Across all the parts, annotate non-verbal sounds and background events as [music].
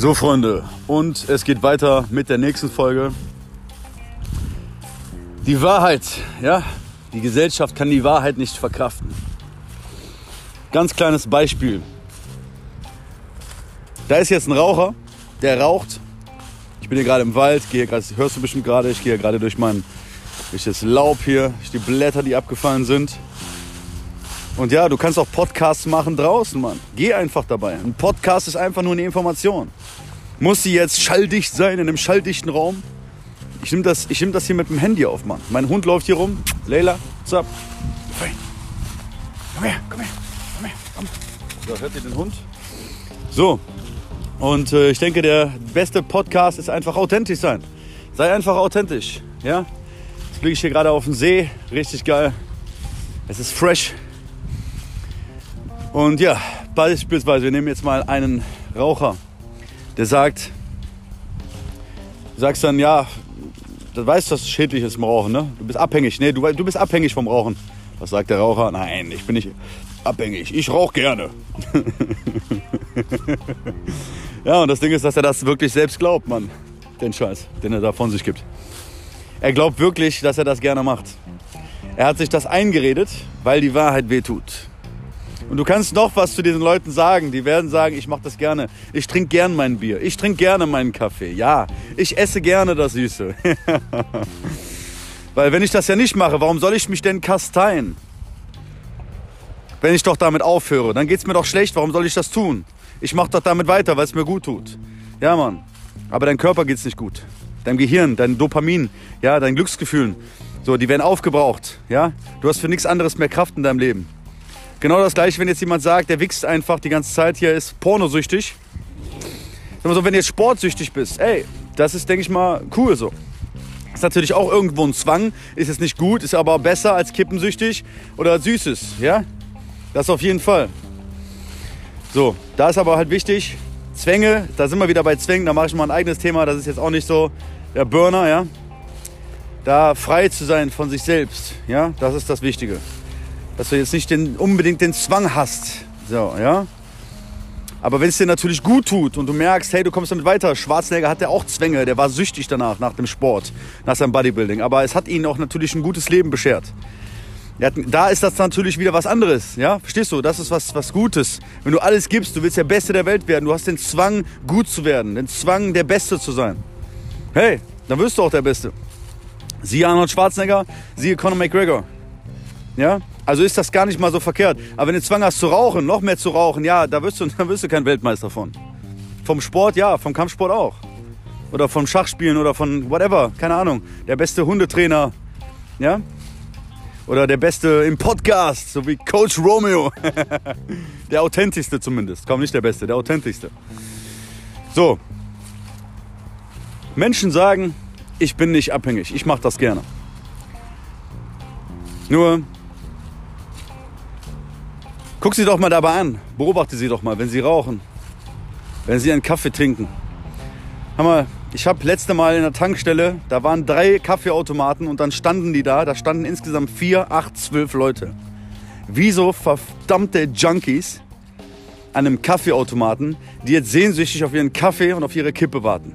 So, Freunde, und es geht weiter mit der nächsten Folge. Die Wahrheit, ja, die Gesellschaft kann die Wahrheit nicht verkraften. Ganz kleines Beispiel. Da ist jetzt ein Raucher, der raucht. Ich bin hier gerade im Wald, gehe grad, hörst du bestimmt gerade, ich gehe gerade durch mein durch das Laub hier, durch die Blätter, die abgefallen sind. Und ja, du kannst auch Podcasts machen draußen, Mann. Geh einfach dabei. Ein Podcast ist einfach nur eine Information. Muss sie jetzt schalldicht sein, in einem schalldichten Raum? Ich nehme das, nehm das hier mit dem Handy auf, Mann. Mein Hund läuft hier rum. Leila, what's up? Komm her, komm her, komm her, komm. So, hört ihr den Hund? So, und äh, ich denke, der beste Podcast ist einfach authentisch sein. Sei einfach authentisch, ja? Jetzt fliege ich hier gerade auf den See, richtig geil. Es ist fresh. Und ja, beispielsweise, wir nehmen jetzt mal einen Raucher, der sagt, du sagst dann, ja, du weißt, dass es schädlich ist im Rauchen, ne? Du bist abhängig. Nee, du, du bist abhängig vom Rauchen. Was sagt der Raucher? Nein, ich bin nicht abhängig. Ich rauche gerne. [laughs] ja, und das Ding ist, dass er das wirklich selbst glaubt, Mann. Den Scheiß, den er da von sich gibt. Er glaubt wirklich, dass er das gerne macht. Er hat sich das eingeredet, weil die Wahrheit wehtut. Und du kannst noch was zu diesen Leuten sagen. Die werden sagen, ich mache das gerne. Ich trinke gern mein Bier. Ich trinke gerne meinen Kaffee. Ja, ich esse gerne das Süße. [laughs] Weil wenn ich das ja nicht mache, warum soll ich mich denn kasteien? Wenn ich doch damit aufhöre, dann geht es mir doch schlecht. Warum soll ich das tun? Ich mache doch damit weiter, weil es mir gut tut. Ja, Mann. Aber dein Körper geht es nicht gut. Dein Gehirn, dein Dopamin, ja, dein Glücksgefühl. So, die werden aufgebraucht. Ja? Du hast für nichts anderes mehr Kraft in deinem Leben. Genau das gleiche, wenn jetzt jemand sagt, der wächst einfach die ganze Zeit hier, ist pornosüchtig. Sag mal so, wenn du jetzt sportsüchtig bist, ey, das ist, denke ich mal, cool so. Ist natürlich auch irgendwo ein Zwang, ist jetzt nicht gut, ist aber besser als kippensüchtig oder Süßes, ja? Das auf jeden Fall. So, da ist aber halt wichtig, Zwänge, da sind wir wieder bei Zwängen, da mache ich mal ein eigenes Thema, das ist jetzt auch nicht so der Burner, ja? Da frei zu sein von sich selbst, ja? Das ist das Wichtige dass du jetzt nicht den, unbedingt den Zwang hast. So, ja. Aber wenn es dir natürlich gut tut und du merkst, hey, du kommst damit weiter. Schwarzenegger hatte auch Zwänge, der war süchtig danach, nach dem Sport, nach seinem Bodybuilding. Aber es hat ihn auch natürlich ein gutes Leben beschert. Hat, da ist das natürlich wieder was anderes, ja? Verstehst du? Das ist was, was Gutes. Wenn du alles gibst, du willst der Beste der Welt werden, du hast den Zwang, gut zu werden, den Zwang, der Beste zu sein. Hey, dann wirst du auch der Beste. Siehe Arnold Schwarzenegger, siehe Conor McGregor. Ja? Also ist das gar nicht mal so verkehrt. Aber wenn du Zwang hast zu rauchen, noch mehr zu rauchen, ja, da wirst du, [laughs] da wirst du kein Weltmeister von. Vom Sport, ja, vom Kampfsport auch. Oder vom Schachspielen oder von whatever, keine Ahnung. Der beste Hundetrainer, ja? Oder der beste im Podcast, so wie Coach Romeo. [laughs] der authentischste zumindest. Kaum nicht der beste, der authentischste. So. Menschen sagen, ich bin nicht abhängig, ich mache das gerne. Nur Guck sie doch mal dabei an. Beobachte sie doch mal, wenn sie rauchen. Wenn sie einen Kaffee trinken. Hammer, ich habe letzte Mal in der Tankstelle, da waren drei Kaffeeautomaten und dann standen die da. Da standen insgesamt vier, acht, zwölf Leute. Wieso verdammte Junkies an einem Kaffeeautomaten, die jetzt sehnsüchtig auf ihren Kaffee und auf ihre Kippe warten.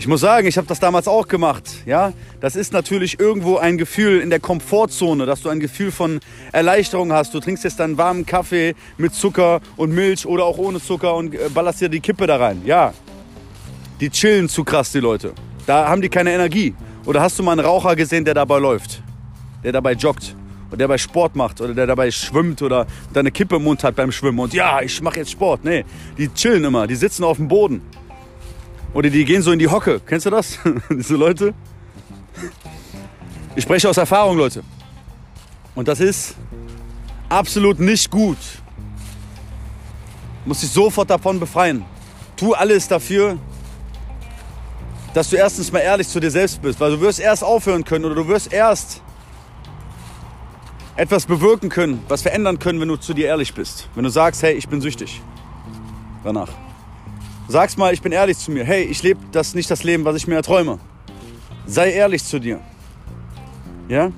Ich muss sagen, ich habe das damals auch gemacht. Ja, das ist natürlich irgendwo ein Gefühl in der Komfortzone, dass du ein Gefühl von Erleichterung hast. Du trinkst jetzt deinen warmen Kaffee mit Zucker und Milch oder auch ohne Zucker und äh, ballerst dir die Kippe da rein. Ja, die chillen zu krass, die Leute. Da haben die keine Energie. Oder hast du mal einen Raucher gesehen, der dabei läuft, der dabei joggt? Oder der bei Sport macht oder der dabei schwimmt oder deine Kippe im Mund hat beim Schwimmen und ja, ich mache jetzt Sport. Nee, die chillen immer, die sitzen auf dem Boden. Oder die gehen so in die Hocke. Kennst du das? [laughs] Diese Leute? Ich spreche aus Erfahrung, Leute. Und das ist absolut nicht gut. Du musst dich sofort davon befreien. Tu alles dafür, dass du erstens mal ehrlich zu dir selbst bist. Weil du wirst erst aufhören können oder du wirst erst etwas bewirken können, was verändern können, wenn du zu dir ehrlich bist. Wenn du sagst, hey, ich bin süchtig. Danach. Sag's mal, ich bin ehrlich zu mir. Hey, ich lebe das nicht das Leben, was ich mir erträume. Sei ehrlich zu dir. Ja?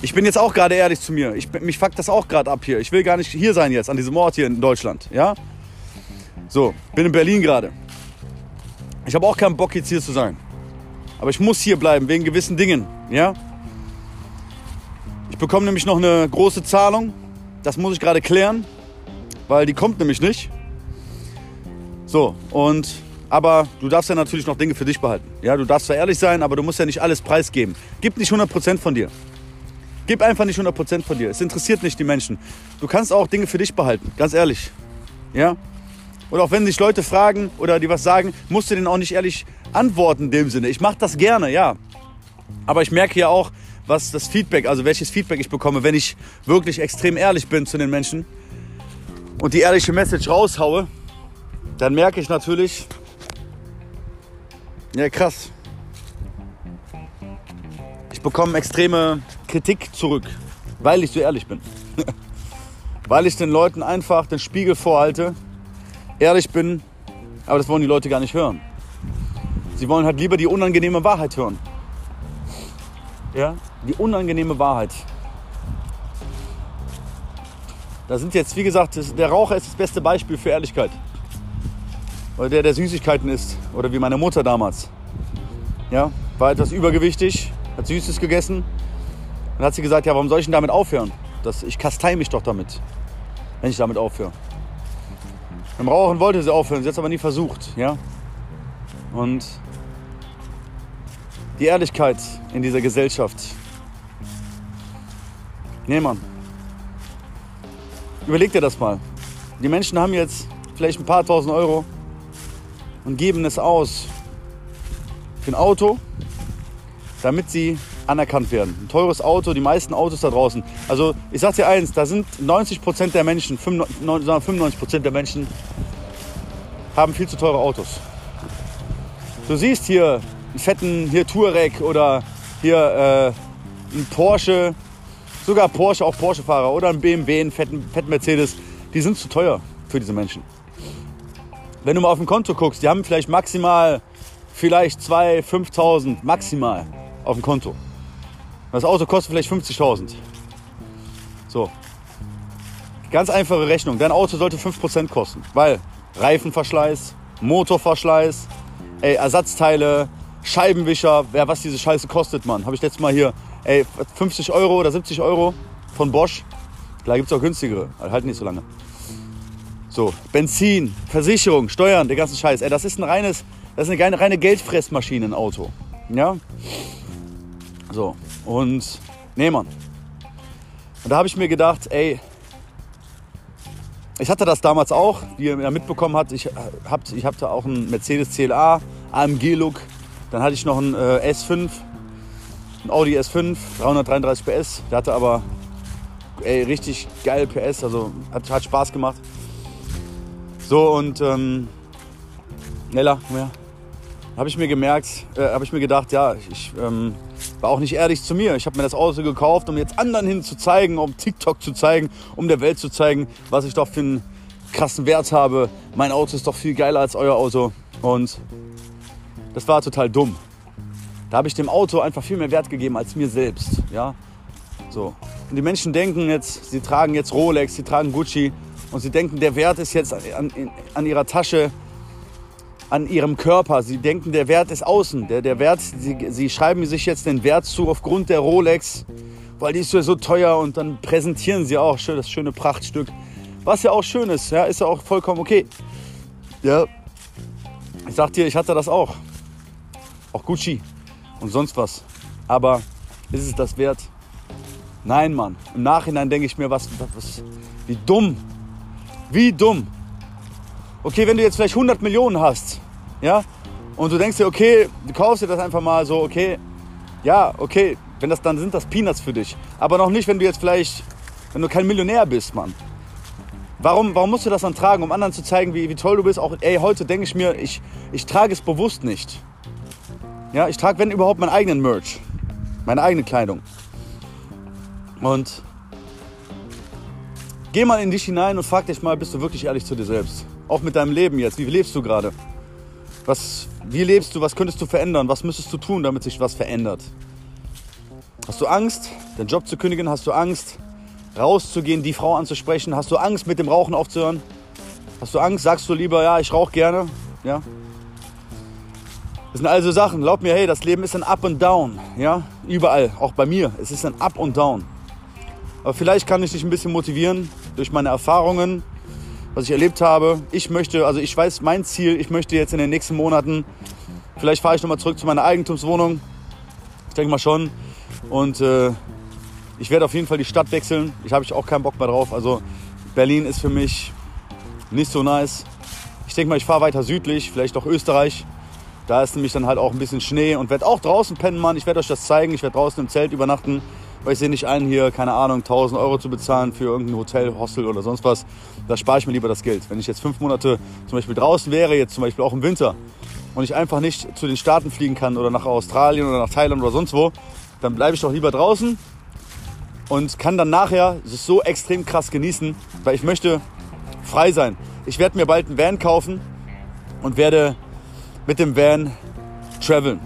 Ich bin jetzt auch gerade ehrlich zu mir. Ich, mich fuckt das auch gerade ab hier. Ich will gar nicht hier sein jetzt, an diesem Ort hier in Deutschland. Ja? So, bin in Berlin gerade. Ich habe auch keinen Bock, jetzt hier zu sein. Aber ich muss hier bleiben, wegen gewissen Dingen. Ja? Ich bekomme nämlich noch eine große Zahlung. Das muss ich gerade klären, weil die kommt nämlich nicht. So, und aber du darfst ja natürlich noch Dinge für dich behalten. Ja, du darfst zwar ehrlich sein, aber du musst ja nicht alles preisgeben. Gib nicht 100% von dir. Gib einfach nicht 100% von dir. Es interessiert nicht die Menschen. Du kannst auch Dinge für dich behalten, ganz ehrlich. Ja? Oder auch wenn sich Leute fragen oder die was sagen, musst du denen auch nicht ehrlich antworten in dem Sinne. Ich mache das gerne, ja. Aber ich merke ja auch, was das Feedback, also welches Feedback ich bekomme, wenn ich wirklich extrem ehrlich bin zu den Menschen und die ehrliche Message raushaue, dann merke ich natürlich, ja krass, ich bekomme extreme Kritik zurück, weil ich so ehrlich bin. [laughs] weil ich den Leuten einfach den Spiegel vorhalte, ehrlich bin, aber das wollen die Leute gar nicht hören. Sie wollen halt lieber die unangenehme Wahrheit hören. Ja, die unangenehme Wahrheit. Da sind jetzt, wie gesagt, der Raucher ist das beste Beispiel für Ehrlichkeit. Oder der, der Süßigkeiten isst. Oder wie meine Mutter damals. Ja, war etwas übergewichtig, hat Süßes gegessen. Dann hat sie gesagt, ja, warum soll ich denn damit aufhören? Das, ich kastei mich doch damit, wenn ich damit aufhöre. Beim Rauchen wollte sie aufhören, sie hat es aber nie versucht. Ja? Und die Ehrlichkeit in dieser Gesellschaft. Nee, Mann. Überleg dir das mal. Die Menschen haben jetzt vielleicht ein paar tausend Euro und geben es aus für ein Auto, damit sie anerkannt werden. Ein teures Auto, die meisten Autos da draußen. Also ich sag dir eins, da sind 90 Prozent der Menschen, 95 Prozent der Menschen haben viel zu teure Autos. Du siehst hier einen fetten hier Touareg oder hier äh, einen Porsche, sogar Porsche, auch Porsche-Fahrer oder ein BMW, einen fetten, fetten Mercedes. Die sind zu teuer für diese Menschen. Wenn du mal auf dem Konto guckst, die haben vielleicht maximal vielleicht 2.000, 5.000 maximal auf dem Konto. Das Auto kostet vielleicht 50.000. So. Ganz einfache Rechnung. Dein Auto sollte 5% kosten, weil Reifenverschleiß, Motorverschleiß, ey, Ersatzteile, Scheibenwischer, ja, was diese Scheiße kostet, Mann. Habe ich letztes Mal hier, ey, 50 Euro oder 70 Euro von Bosch. Klar gibt es auch günstigere, halt nicht so lange. So, Benzin, Versicherung, Steuern, der ganze Scheiß. Ey, das ist ein reines, das ist eine reine Geldfressmaschine, ein Auto. Ja? So, und, nee, Mann. Und da habe ich mir gedacht, ey, ich hatte das damals auch, wie ihr mitbekommen habt. Ich, hab, ich hatte auch einen Mercedes CLA, AMG-Look. Dann hatte ich noch einen äh, S5, einen Audi S5, 333 PS. Der hatte aber ey, richtig geil PS, also hat, hat Spaß gemacht. So und ähm, Nella, ja, habe ich mir gemerkt, äh, habe ich mir gedacht, ja, ich ähm, war auch nicht ehrlich zu mir. Ich habe mir das Auto gekauft, um jetzt anderen hin zu zeigen, um TikTok zu zeigen, um der Welt zu zeigen, was ich doch für einen krassen Wert habe. Mein Auto ist doch viel geiler als euer Auto. Und das war total dumm. Da habe ich dem Auto einfach viel mehr Wert gegeben als mir selbst. Ja? So. Und die Menschen denken jetzt, sie tragen jetzt Rolex, sie tragen Gucci und sie denken, der Wert ist jetzt an, an ihrer Tasche an ihrem Körper. Sie denken, der Wert ist außen. Der, der Wert, sie, sie schreiben sich jetzt den Wert zu aufgrund der Rolex, weil die ist ja so teuer und dann präsentieren sie auch das schöne Prachtstück. Was ja auch schön ist, ja, ist ja auch vollkommen okay. Ja, ich sag dir, ich hatte das auch. Auch Gucci und sonst was. Aber ist es das wert? Nein, Mann. Im Nachhinein denke ich mir, was, was, wie dumm. Wie dumm. Okay, wenn du jetzt vielleicht 100 Millionen hast, ja, und du denkst dir, okay, du kaufst dir das einfach mal so, okay, ja, okay, wenn das dann sind das Peanuts für dich. Aber noch nicht, wenn du jetzt vielleicht, wenn du kein Millionär bist, Mann. Warum, warum musst du das dann tragen, um anderen zu zeigen, wie, wie toll du bist? Auch, ey, heute denke ich mir, ich, ich trage es bewusst nicht. Ja, ich trage, wenn überhaupt, meinen eigenen Merch. Meine eigene Kleidung. Und geh mal in dich hinein und frag dich mal, bist du wirklich ehrlich zu dir selbst? Auch mit deinem Leben jetzt. Wie lebst du gerade? Was, wie lebst du? Was könntest du verändern? Was müsstest du tun, damit sich was verändert? Hast du Angst, den Job zu kündigen? Hast du Angst, rauszugehen, die Frau anzusprechen? Hast du Angst, mit dem Rauchen aufzuhören? Hast du Angst? Sagst du lieber, ja, ich rauche gerne? Ja? Das sind also Sachen, glaub mir, hey, das Leben ist ein Up und Down, ja, überall, auch bei mir. Es ist ein Up und Down. Aber vielleicht kann ich dich ein bisschen motivieren durch meine Erfahrungen, was ich erlebt habe. Ich möchte, also ich weiß mein Ziel, ich möchte jetzt in den nächsten Monaten, vielleicht fahre ich nochmal zurück zu meiner Eigentumswohnung. Ich denke mal schon. Und äh, ich werde auf jeden Fall die Stadt wechseln. Ich habe auch keinen Bock mehr drauf. Also Berlin ist für mich nicht so nice. Ich denke mal, ich fahre weiter südlich, vielleicht auch Österreich. Da ist nämlich dann halt auch ein bisschen Schnee und werde auch draußen pennen, Mann. Ich werde euch das zeigen. Ich werde draußen im Zelt übernachten, weil ich sehe nicht ein, hier, keine Ahnung, 1000 Euro zu bezahlen für irgendein Hotel, Hostel oder sonst was. Da spare ich mir lieber das Geld. Wenn ich jetzt fünf Monate zum Beispiel draußen wäre, jetzt zum Beispiel auch im Winter, und ich einfach nicht zu den Staaten fliegen kann oder nach Australien oder nach Thailand oder sonst wo, dann bleibe ich doch lieber draußen und kann dann nachher es so extrem krass genießen, weil ich möchte frei sein. Ich werde mir bald einen Van kaufen und werde mit dem Van traveln.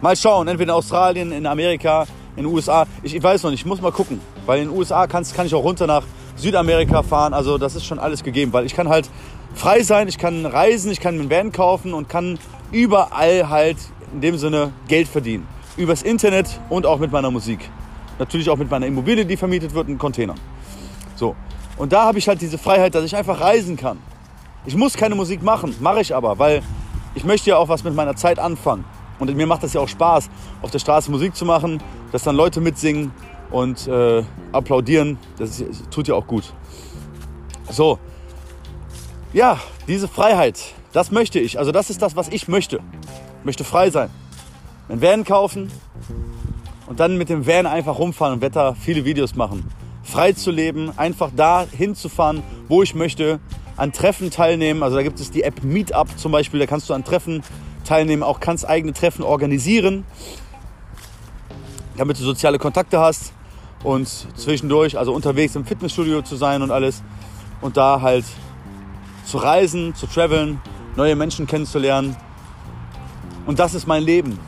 Mal schauen, entweder in Australien, in Amerika, in den USA. Ich, ich weiß noch nicht, ich muss mal gucken. Weil in den USA kann, kann ich auch runter nach Südamerika fahren. Also das ist schon alles gegeben. Weil ich kann halt frei sein, ich kann reisen, ich kann einen Van kaufen und kann überall halt in dem Sinne Geld verdienen. Übers Internet und auch mit meiner Musik. Natürlich auch mit meiner Immobilie, die vermietet wird, in Containern. So. Und da habe ich halt diese Freiheit, dass ich einfach reisen kann. Ich muss keine Musik machen, mache ich aber, weil ich möchte ja auch was mit meiner Zeit anfangen. Und mir macht das ja auch Spaß, auf der Straße Musik zu machen, dass dann Leute mitsingen und äh, applaudieren. Das, ist, tut ja auch gut. So, ja, diese Freiheit, das möchte ich. Also das ist das, was ich möchte. Ich möchte frei sein. Ein Van kaufen und dann mit dem Van einfach rumfahren und Wetter viele Videos machen. Frei zu leben, einfach da hinzufahren, wo ich möchte, an Treffen teilnehmen. Also da gibt es die App Meetup zum Beispiel, da kannst du an Treffen teilnehmen, auch kannst eigene Treffen organisieren, damit du soziale Kontakte hast und zwischendurch, also unterwegs im Fitnessstudio zu sein und alles und da halt zu reisen, zu traveln, neue Menschen kennenzulernen. Und das ist mein Leben.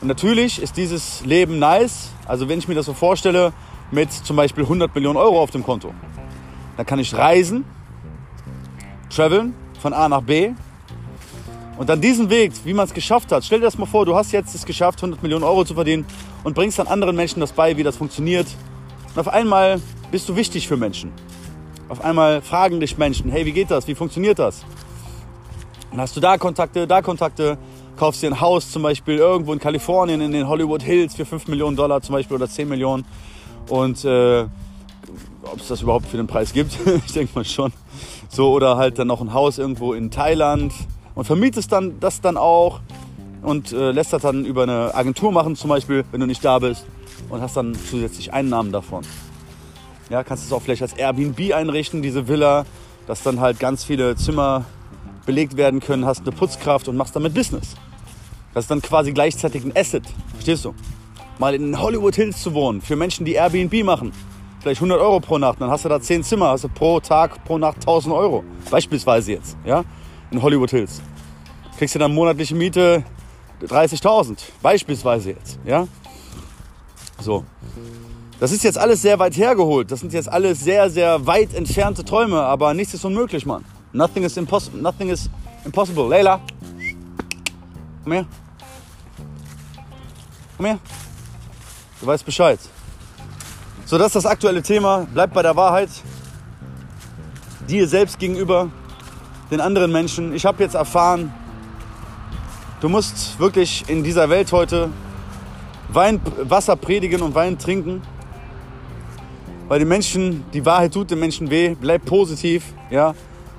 Und natürlich ist dieses Leben nice, also wenn ich mir das so vorstelle, mit zum Beispiel 100 Millionen Euro auf dem Konto. Dann kann ich reisen, traveln von A nach B. Und dann diesen Weg, wie man es geschafft hat. Stell dir das mal vor, du hast jetzt es geschafft, 100 Millionen Euro zu verdienen und bringst dann anderen Menschen das bei, wie das funktioniert. Und auf einmal bist du wichtig für Menschen. Auf einmal fragen dich Menschen, hey, wie geht das? Wie funktioniert das? Dann hast du da Kontakte, da Kontakte, kaufst dir ein Haus zum Beispiel irgendwo in Kalifornien in den Hollywood Hills für 5 Millionen Dollar zum Beispiel oder 10 Millionen. Und äh, ob es das überhaupt für den Preis gibt, [laughs] ich denke mal schon. So, oder halt dann noch ein Haus irgendwo in Thailand und vermietest dann das dann auch und äh, lässt das dann über eine Agentur machen, zum Beispiel, wenn du nicht da bist und hast dann zusätzlich Einnahmen davon. Ja, kannst es auch vielleicht als Airbnb einrichten, diese Villa, dass dann halt ganz viele Zimmer belegt werden können, hast eine Putzkraft und machst damit Business. Das ist dann quasi gleichzeitig ein Asset, verstehst du? Mal in Hollywood Hills zu wohnen, für Menschen, die Airbnb machen, vielleicht 100 Euro pro Nacht, dann hast du da 10 Zimmer, hast du pro Tag, pro Nacht 1000 Euro. Beispielsweise jetzt, ja, in Hollywood Hills. Kriegst du dann monatliche Miete 30.000, beispielsweise jetzt, ja. So. Das ist jetzt alles sehr weit hergeholt. Das sind jetzt alles sehr, sehr weit entfernte Träume, aber nichts ist unmöglich, Mann. Nothing is impossible. Nothing is impossible. Leila, komm her. Komm her. Du weißt Bescheid. So, das ist das aktuelle Thema. Bleib bei der Wahrheit. Dir selbst gegenüber, den anderen Menschen. Ich habe jetzt erfahren, du musst wirklich in dieser Welt heute Wein, Wasser predigen und Wein trinken. Weil die Menschen, die Wahrheit tut den Menschen weh. Bleib positiv, ja. Und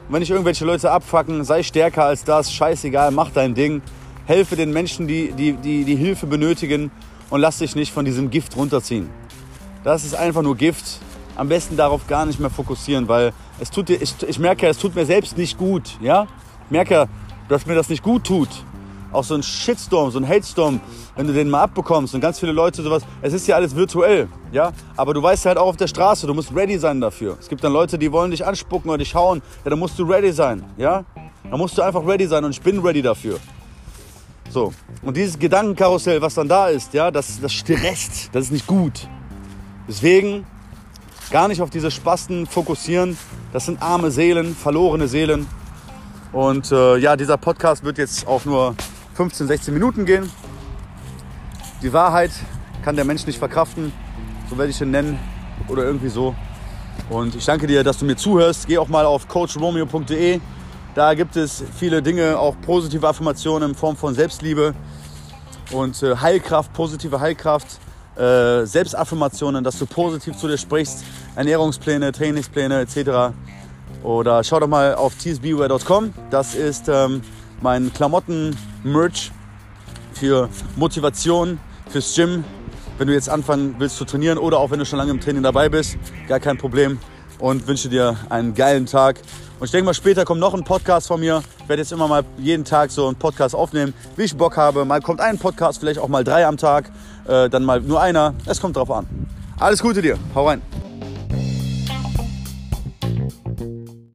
wenn dich irgendwelche Leute abfacken, sei stärker als das. Scheißegal, mach dein Ding. Helfe den Menschen, die, die, die, die Hilfe benötigen und lass dich nicht von diesem Gift runterziehen. Das ist einfach nur Gift. Am besten darauf gar nicht mehr fokussieren, weil es tut ich, ich merke, es tut mir selbst nicht gut. Ja? Ich merke, dass mir das nicht gut tut. Auch so ein Shitstorm, so ein Hatestorm, wenn du den mal abbekommst und ganz viele Leute sowas. Es ist ja alles virtuell, ja. Aber du weißt halt auch auf der Straße, du musst ready sein dafür. Es gibt dann Leute, die wollen dich anspucken oder dich hauen. Ja, dann musst du ready sein, ja. Da musst du einfach ready sein und ich bin ready dafür. So. Und dieses Gedankenkarussell, was dann da ist, ja, das, das stresst. Das ist nicht gut. Deswegen gar nicht auf diese Spasten fokussieren. Das sind arme Seelen, verlorene Seelen. Und äh, ja, dieser Podcast wird jetzt auf nur 15, 16 Minuten gehen. Die Wahrheit kann der Mensch nicht verkraften, so werde ich ihn nennen oder irgendwie so. Und ich danke dir, dass du mir zuhörst. Geh auch mal auf coachromeo.de. Da gibt es viele Dinge, auch positive Affirmationen in Form von Selbstliebe und äh, Heilkraft, positive Heilkraft, äh, Selbstaffirmationen, dass du positiv zu dir sprichst, Ernährungspläne, Trainingspläne etc. Oder schau doch mal auf tsbware.com. Das ist ähm, mein Klamotten-Merch für Motivation, fürs Gym. Wenn du jetzt anfangen willst zu trainieren oder auch wenn du schon lange im Training dabei bist, gar kein Problem. Und wünsche dir einen geilen Tag. Und ich denke mal, später kommt noch ein Podcast von mir. Ich werde jetzt immer mal jeden Tag so einen Podcast aufnehmen, wie ich Bock habe. Mal kommt ein Podcast, vielleicht auch mal drei am Tag, dann mal nur einer. Es kommt drauf an. Alles Gute dir. Hau rein.